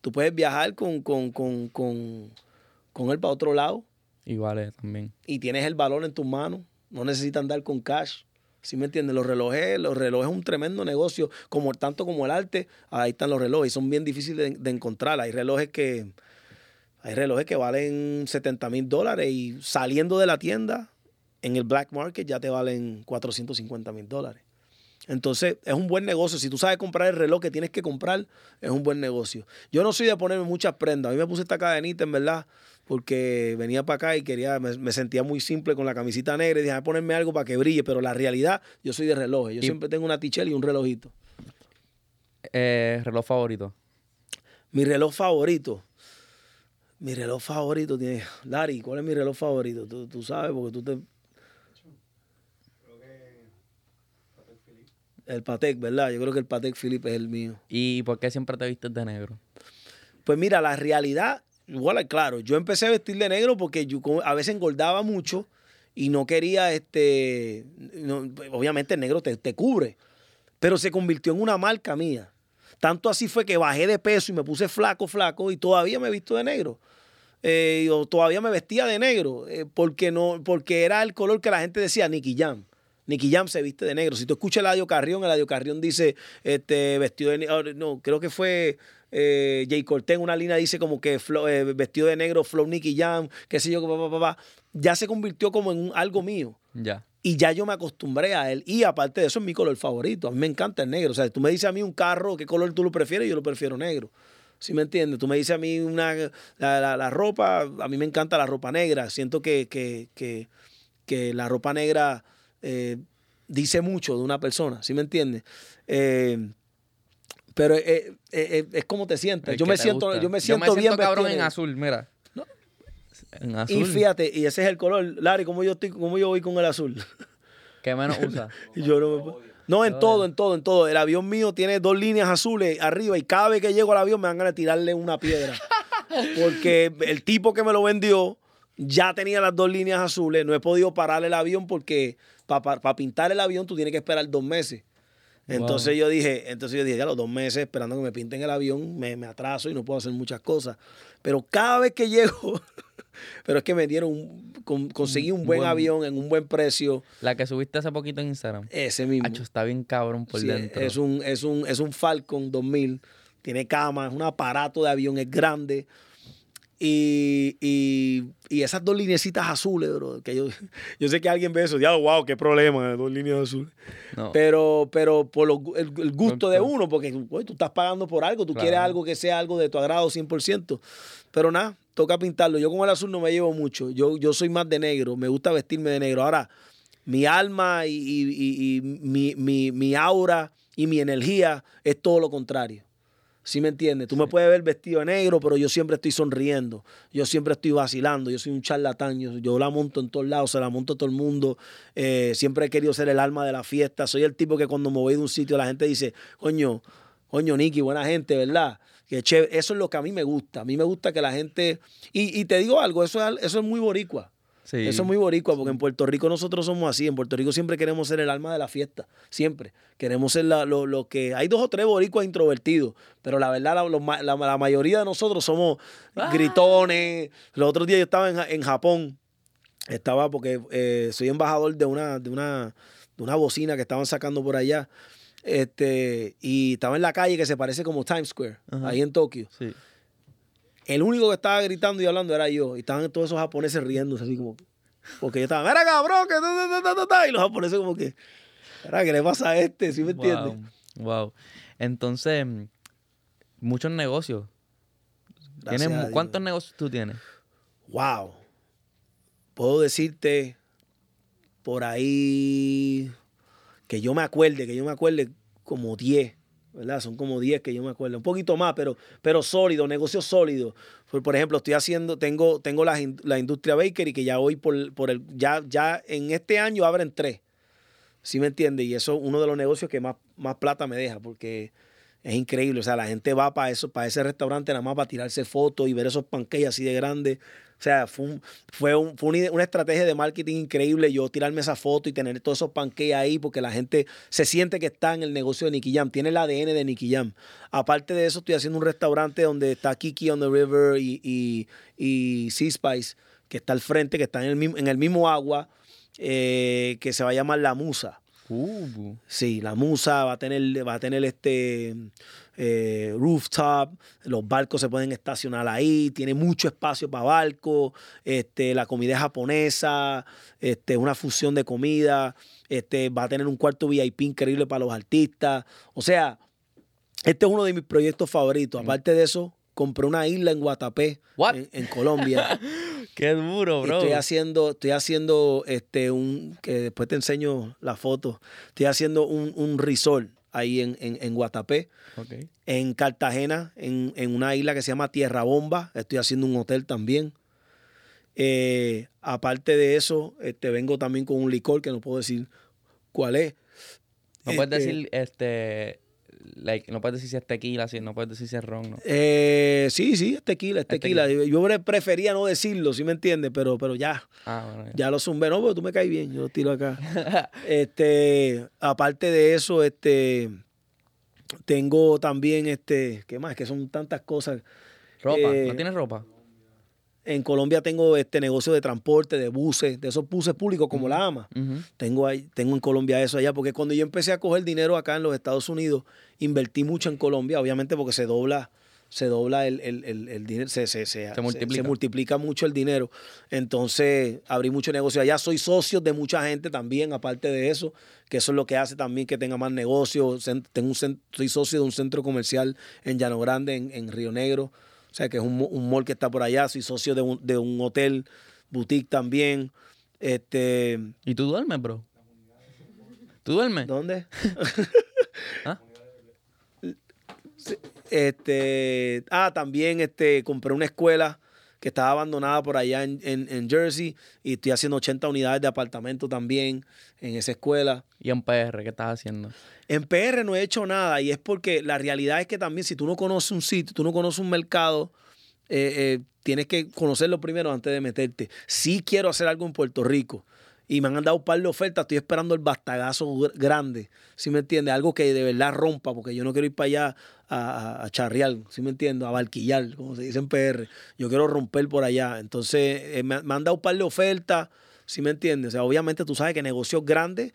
Tú puedes viajar con, con, con, con, él para otro lado. Y vale también. Y tienes el valor en tus manos. No necesitas andar con cash. ¿Sí me entiendes? Los relojes, los relojes es un tremendo negocio, como tanto como el arte, ahí están los relojes, son bien difíciles de, encontrar. Hay relojes que hay relojes que valen 70 mil dólares y saliendo de la tienda, en el black market ya te valen 450 mil dólares. Entonces, es un buen negocio. Si tú sabes comprar el reloj que tienes que comprar, es un buen negocio. Yo no soy de ponerme muchas prendas. A mí me puse esta cadenita, en verdad, porque venía para acá y quería, me, sentía muy simple con la camisita negra y dije, a ponerme algo para que brille. Pero la realidad, yo soy de relojes. Yo siempre tengo una tichel y un relojito. Eh, ¿Reloj favorito? Mi reloj favorito. Mi reloj favorito tiene. Larry, ¿cuál es mi reloj favorito? Tú, tú sabes, porque tú te. El Patek, ¿verdad? Yo creo que el Patek Philippe es el mío. ¿Y por qué siempre te vistes de negro? Pues mira, la realidad, igual, claro, yo empecé a vestir de negro porque yo a veces engordaba mucho y no quería, este, obviamente el negro te, te cubre, pero se convirtió en una marca mía. Tanto así fue que bajé de peso y me puse flaco, flaco y todavía me he visto de negro. Eh, todavía me vestía de negro eh, porque, no, porque era el color que la gente decía Nicky Jam. Nicky Jam se viste de negro. Si tú escuchas el Eladio Carrión, el Eladio Carrión dice este, vestido de negro. No, creo que fue eh, Jay Cortez en una línea dice como que eh, vestido de negro, Flow Nicky Jam, qué sé yo, papá, papá. Ya se convirtió como en algo mío. Ya. Y ya yo me acostumbré a él. Y aparte de eso, es mi color favorito. A mí me encanta el negro. O sea, tú me dices a mí un carro, ¿qué color tú lo prefieres? Yo lo prefiero negro. ¿Sí me entiendes? Tú me dices a mí una, la, ropa, a mí me encanta la ropa negra. Siento que, que, la ropa negra eh, dice mucho de una persona. ¿Sí me entiendes? Eh, pero eh, es como te sientes. Yo me, siento, yo me siento, yo me siento cabrón en azul, mira. Y fíjate, y ese es el color. Larry, ¿cómo yo, estoy, cómo yo voy con el azul? ¿Qué menos usa? yo no, no, en todo, en todo, en todo. El avión mío tiene dos líneas azules arriba y cada vez que llego al avión me van a tirarle una piedra. Porque el tipo que me lo vendió ya tenía las dos líneas azules. No he podido parar el avión porque para pintar el avión tú tienes que esperar dos meses. Entonces yo dije, entonces yo dije, ya los dos meses esperando que me pinten el avión, me, me atraso y no puedo hacer muchas cosas. Pero cada vez que llego, pero es que me dieron, conseguí un buen, avión en un buen precio. La que subiste hace poquito en Instagram. Ese mismo. está bien cabrón por dentro. Es un, es, un, es un Falcon 2000, tiene cama, es un aparato de avión, es grande. Y, y, esas dos linecitas azules, bro, que yo, yo sé que alguien ve eso, ya, wow, qué problema, dos líneas azules. Pero, pero por el, gusto de uno, porque tú estás pagando por algo, tú quieres algo que sea algo de tu agrado 100%. Pero nada, toca pintarlo. Yo con el azul no me llevo mucho. Yo, yo soy más de negro, me gusta vestirme de negro. Ahora, mi alma y, mi, mi, mi aura y mi energía es todo lo contrario. ¿Sí me entiendes? Tú me puedes ver vestido de negro, pero yo siempre estoy sonriendo. Yo siempre estoy vacilando. Yo soy un charlatán. Yo, la monto en todos lados, se la monto a todo el mundo. Eh, siempre he querido ser el alma de la fiesta. Soy el tipo que cuando me voy de un sitio la gente dice, coño, coño, Nicky, buena gente, ¿verdad? Que Eso es lo que a mí me gusta. A mí me gusta que la gente... Y, te digo algo, eso es, eso es muy boricua. Eso es muy boricua, porque en Puerto Rico nosotros somos así. En Puerto Rico siempre queremos ser el alma de la fiesta. Siempre. Queremos ser lo, que. Hay dos o tres boricuas introvertidos, pero la verdad, la, mayoría de nosotros somos ah. gritones. Los otros días yo estaba en, Japón. Estaba porque eh, soy embajador de una, de, una, de una bocina que estaban sacando por allá. Este, y estaba en la calle que se parece como Times Square, ahí en Tokio. Sí. El único que estaba gritando y hablando era yo. Y estaban todos esos japoneses riéndose así como. Porque yo estaba, mira cabrón, que y los japoneses como que, ¿qué le pasa a este? ¿Sí me entiendes? Wow. Entonces, muchos negocios. ¿Cuántos negocios tú tienes? Wow. Puedo decirte por ahí que yo me acuerde, que yo me acuerde como 10. Son como 10 que yo me acuerdo, un poquito más, pero, pero sólido, negocio sólido. Por, por ejemplo, estoy haciendo, tengo, tengo la, la industria bakery que ya hoy por, por el, ya, ya en este año abren tres. ¿Sí me entiendes? Y eso es uno de los negocios que más, más plata me deja, porque es increíble. O sea, la gente va para eso, para ese restaurante nada más para tirarse fotos y ver esos panqueques así de grandes. O sea, fue, fue, una, estrategia de marketing increíble yo tirarme esa foto y tener todos esos panqueques ahí porque la gente se siente que está en el negocio de Nicky Jam, tiene el ADN de Nicky Jam. Aparte de eso, estoy haciendo un restaurante donde está Kiki on the River y, y, y Sea Spice, que está al frente, que está en el mismo, en el mismo agua, eh, que se va a llamar La Musa. Uh. Sí, La Musa va a tener, va a tener este eh, rooftop, los barcos se pueden estacionar ahí, tiene mucho espacio para barcos, este, la comida es japonesa, este, una fusión de comida, este, va a tener un cuarto VIP increíble para los artistas. O sea, este es uno de mis proyectos favoritos. Aparte de eso, compré una isla en Guatapé, en, en, Colombia. Qué duro, bro. Estoy haciendo, estoy haciendo este un, que después te enseño la foto. Estoy haciendo un, un resort ahí en, en, en Guatapé. Okay. En Cartagena, en, en, una isla que se llama Tierra Bomba. Estoy haciendo un hotel también. Eh, aparte de eso, este, vengo también con un licor que no puedo decir cuál es. No puedes este, decir este like, no puedes decir si es tequila, si no puedes decir si es ron, ¿no? Eh, sí, sí, es tequila, es tequila. Yo prefería no decirlo, ¿sí me entiendes? Pero, pero ya, ah, bueno, ya. ya lo zumbé. No, porque tú me caes bien, yo lo tiro acá. este, aparte de eso, este, tengo también, este, ¿qué más? Que son tantas cosas. ¿Ropa? Eh, ¿No tienes ropa? En Colombia tengo este negocio de transporte, de buses, de esos buses públicos como la AMA. tengo, ahí, tengo en Colombia eso allá, porque cuando yo empecé a coger dinero acá en los Estados Unidos, invertí mucho en Colombia, obviamente porque se dobla, se dobla el, el, el, dinero, se, se, se, multiplica. se, multiplica. mucho el dinero. Entonces, abrí mucho negocio allá. Soy socio de mucha gente también, aparte de eso, que eso es lo que hace también que tenga más negocio. Tengo un, soy socio de un centro comercial en Llano Grande, en, en Río Negro. O sea, que es un, un mall que está por allá. Soy socio de un, de un hotel, boutique también. Este, ¿Y tú duermes, bro? ¿Tú duermes? ¿Dónde? ¿Ah? Este, ah, también este, compré una escuela que estaba abandonada por allá en, en, Jersey y estoy haciendo 80 unidades de apartamento también en esa escuela. ¿Y en PR qué estás haciendo? En PR no he hecho nada y es porque la realidad es que también si tú no conoces un sitio, tú no conoces un mercado, eh, eh, tienes que conocerlo primero antes de meterte. Sí quiero hacer algo en Puerto Rico y me han dado un par de ofertas, estoy esperando el bastagazo grande, ¿sí me entiendes? Algo que de verdad rompa, porque yo no quiero ir para allá a, a, charrear, ¿sí me entiendes? A barquillar, como se dice en PR. Yo quiero romper por allá. Entonces, eh, me, han dado un par de ofertas, ¿sí me entiendes? O sea, obviamente tú sabes que negocios grandes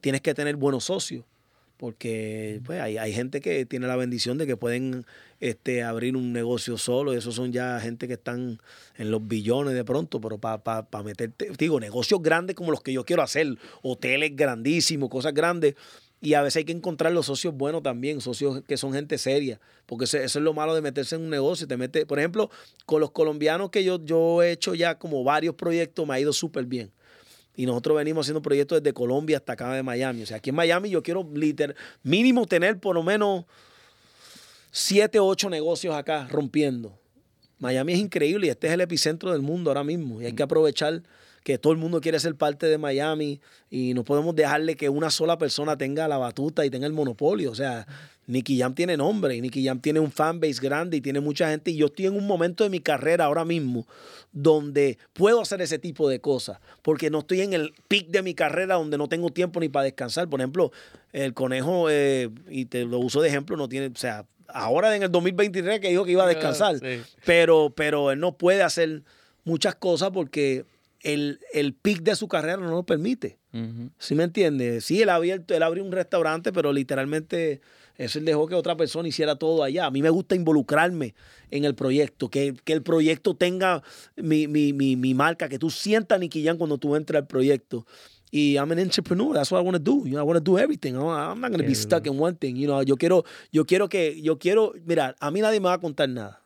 tienes que tener buenos socios porque pues, hay, hay, gente que tiene la bendición de que pueden este, abrir un negocio solo, y esos son ya gente que están en los billones de pronto, pero para pa, meterte, digo, negocios grandes como los que yo quiero hacer, hoteles grandísimos, cosas grandes, y a veces hay que encontrar los socios buenos también, socios que son gente seria, porque eso, es lo malo de meterse en un negocio, te mete, por ejemplo, con los colombianos que yo, yo he hecho ya como varios proyectos, me ha ido súper bien y nosotros venimos haciendo proyectos desde Colombia hasta acá de Miami. O sea, aquí en Miami yo quiero literal, mínimo tener por lo menos siete o ocho negocios acá rompiendo. Miami es increíble y este es el epicentro del mundo ahora mismo. Y hay que aprovechar que todo el mundo quiere ser parte de Miami y no podemos dejarle que una sola persona tenga la batuta y tenga el monopolio. O sea, Nicky Jam tiene nombre y Nicky Jam tiene un fanbase grande y tiene mucha gente. Y yo estoy en un momento de mi carrera ahora mismo donde puedo hacer ese tipo de cosas, porque no estoy en el pic de mi carrera donde no tengo tiempo ni para descansar. Por ejemplo, el conejo, eh, y te lo uso de ejemplo, no tiene, o sea, ahora en el 2023 que dijo que iba a descansar, pero, pero él no puede hacer muchas cosas porque el, el pic de su carrera no lo permite. ¿Sí me entiendes? Sí, él, abierto, él abrió un restaurante, pero literalmente eso él dejó que otra persona hiciera todo allá. A mí me gusta involucrarme en el proyecto, que, el proyecto tenga mi, marca, que tú sientas Nicky Jam cuando tú entres al proyecto. Y I'm an entrepreneur. That's what I want to do. You know, I want to do everything. I'm not going to be stuck in one thing. You know, yo quiero, yo quiero que, yo quiero, mira, a mí nadie me va a contar nada.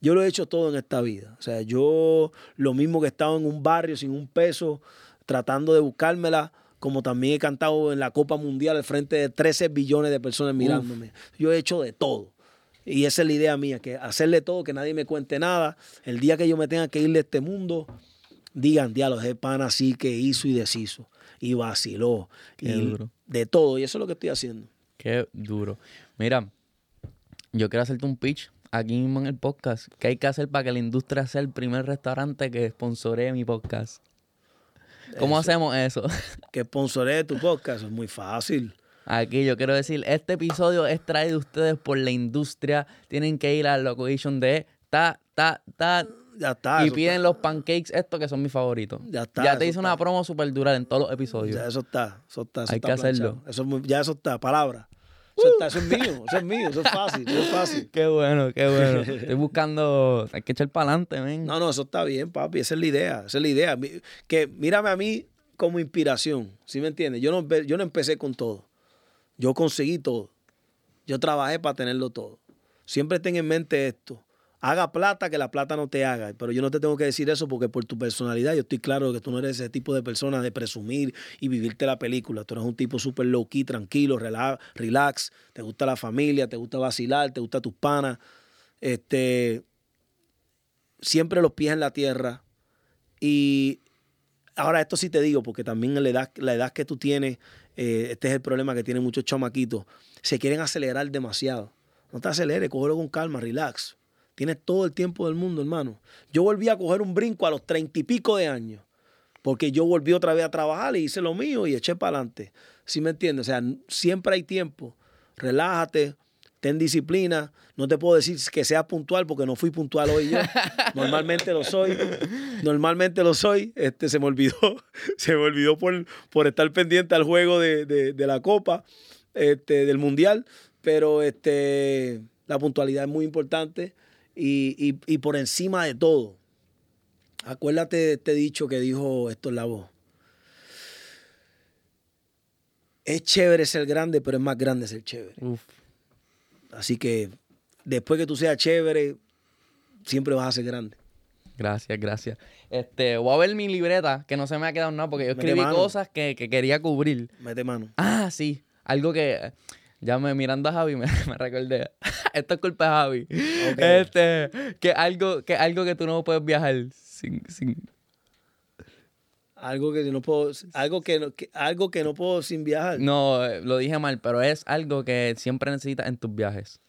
Yo lo he hecho todo en esta vida. O sea, yo lo mismo que he estado en un barrio sin un peso, tratando de buscármela como también he cantado en la Copa Mundial al frente de 13 billones de personas mirándome. Yo he hecho de todo. Y esa es la idea mía, que hacerle todo, que nadie me cuente nada. El día que yo me tenga que ir de este mundo, digan, diálogo, de pan así que hizo y deshizo. Y vaciló. y de todo. Y eso es lo que estoy haciendo. Qué duro. Mira, yo quiero hacerte un pitch aquí mismo en el podcast. ¿Qué hay que hacer para que la industria sea el primer restaurante que sponsoree mi podcast? ¿Cómo hacemos eso? Que sponsoree tu podcast, es muy fácil. Aquí yo quiero decir, este episodio es traído de ustedes por la industria. Tienen que ir a la location de ta, ta, ta. Ya está. Y piden los pancakes estos que son mis favoritos. Ya está. Ya te hice una promo súper dura en todos los episodios. Ya eso está. Eso está Hay que hacerlo. Eso ya eso está. Palabra. Eso, es mío, eso es mío, eso es fácil, eso es fácil. Qué bueno, qué bueno. Estoy buscando, hay que echar para adelante, ven. No, no, eso está bien, papi, esa es la idea, esa es la idea. Que mírame a mí como inspiración, ¿sí me entiendes? Yo no, yo no empecé con todo, yo conseguí todo, yo trabajé para tenerlo todo. Siempre ten en mente esto, haga plata que la plata no te haga. Pero yo no te tengo que decir eso porque por tu personalidad yo estoy claro que tú no eres ese tipo de persona de presumir y vivirte la película. Tú eres un tipo súper low key, tranquilo, relax, te gusta la familia, te gusta vacilar, te gusta tus panas. Este, siempre los pies en la tierra. Y ahora esto sí te digo, porque también la edad, la edad que tú tienes, eh, este es el problema que tienen muchos chamaquitos, se quieren acelerar demasiado. No te aceleres, cógelo con calma, relax. Tienes todo el tiempo del mundo, hermano. Yo volví a coger un brinco a los treinta y pico de años. Porque yo volví otra vez a trabajar y hice lo mío y eché para adelante. ¿Sí me entiendes? O sea, siempre hay tiempo. Relájate, ten disciplina. No te puedo decir que seas puntual porque no fui puntual hoy yo. Normalmente lo soy. Normalmente lo soy. Este, se me olvidó. Se me olvidó por, por estar pendiente al juego de, la Copa, este, del Mundial. Pero este, la puntualidad es muy importante. Y, por encima de todo, acuérdate de este dicho que dijo Héctor Lavoe. Es chévere ser grande, pero es más grande ser chévere. Así que después que tú seas chévere, siempre vas a ser grande. Gracias, gracias. Este, voy a ver mi libreta, que no se me ha quedado nada, porque yo escribí cosas que, que, quería cubrir. Mete mano. Ah, sí. Algo que ya me mirando a Javi me, me recordé. Esto es culpa de Javi. Este, que algo, que algo que tú no puedes viajar sin, sin... Algo que no puedo, algo que, no, algo que no puedo sin viajar. No, lo dije mal, pero es algo que siempre necesitas en tus viajes.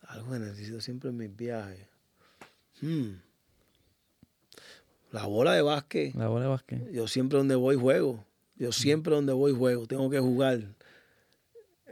Algo que necesito siempre en mis viajes. Hmm. La bola de básquet. La bola de básquet. Yo siempre donde voy juego. Yo siempre donde voy juego. Tengo que jugar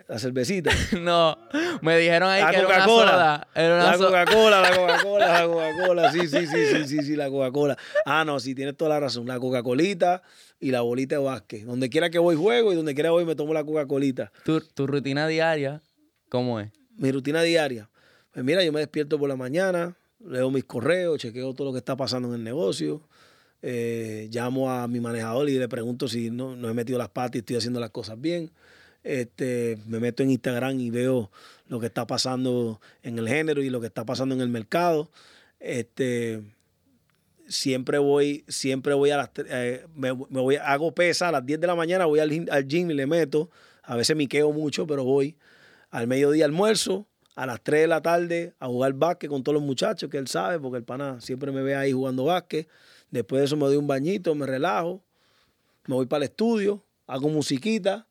la cervecita. no, me dijeron ahí que era una soda. la Coca-Cola, la Coca-Cola, la Coca-Cola. Sí, sí, sí, sí, sí, sí, la Coca-Cola. Ah, no, sí, tienes toda la razón. La Coca-Colita y la bolita de básquet. Donde quiera que voy juego y donde quiera voy me tomo la Coca-Colita. ¿Tu, ¿Tu rutina diaria cómo es? Mi rutina diaria. Pues mira, yo me despierto por la mañana, leo mis correos, chequeo todo lo que está pasando en el negocio. Eh, llamo a mi manejador y le pregunto si no, no he metido las patas y estoy haciendo las cosas bien. Este, me meto en Instagram y veo lo que está pasando en el género y lo que está pasando en el mercado. Este, siempre voy, siempre voy a las eh, me, voy, hago pesa a las 10 de la mañana, voy al, al, gym y le meto. A veces me quedo mucho, pero voy. Al mediodía almuerzo, a las 3 de la tarde a jugar básquet con todos los muchachos, que él sabe, porque el pana siempre me ve ahí jugando básquet. Después de eso me doy un bañito, me relajo, me voy para el estudio, hago musiquita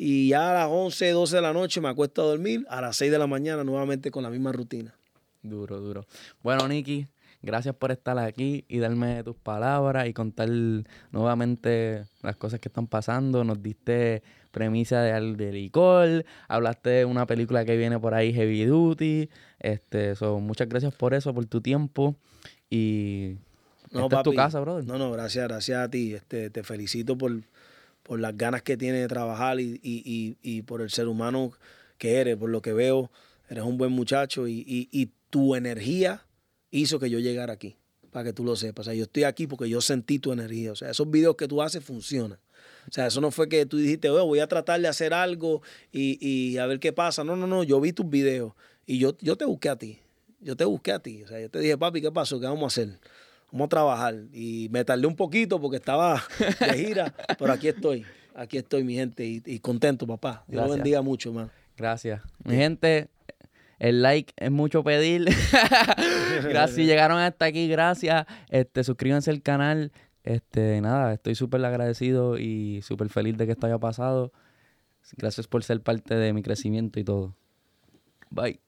y ya a las 11, 12 de la noche me acuesto a dormir, a las 6 de la mañana nuevamente con la misma rutina. Duro, duro. Bueno, Nicky, gracias por estar aquí y darme tus palabras y contar nuevamente las cosas que están pasando. Nos diste premisa de, de licor, hablaste de una película que viene por ahí, Heavy Duty. Este, muchas gracias por eso, por tu tiempo y no, esta es tu casa, brother. No, no, gracias, gracias a ti. Este, te felicito por por las ganas que tiene de trabajar y, por el ser humano que eres, por lo que veo, eres un buen muchacho y, tu energía hizo que yo llegara aquí, para que tú lo sepas. O sea, yo estoy aquí porque yo sentí tu energía. O sea, esos videos que tú haces funcionan. O sea, eso no fue que tú dijiste, voy a tratar de hacer algo y, a ver qué pasa. No, no, no, yo vi tus videos y yo, yo te busqué a ti. Yo te busqué a ti. O sea, yo te dije, papi, ¿qué pasó? ¿Qué vamos a hacer? Vamos a trabajar. Y me tardé un poquito porque estaba de gira, pero aquí estoy, aquí estoy, mi gente, y, contento, papá. Dios lo bendiga mucho, man. Gracias. Mi gente, el like es mucho pedir. gracias, si llegaron hasta aquí, gracias. Este, suscríbanse al canal. Este, nada, estoy súper agradecido y súper feliz de que esto haya pasado. Gracias por ser parte de mi crecimiento y todo. Bye.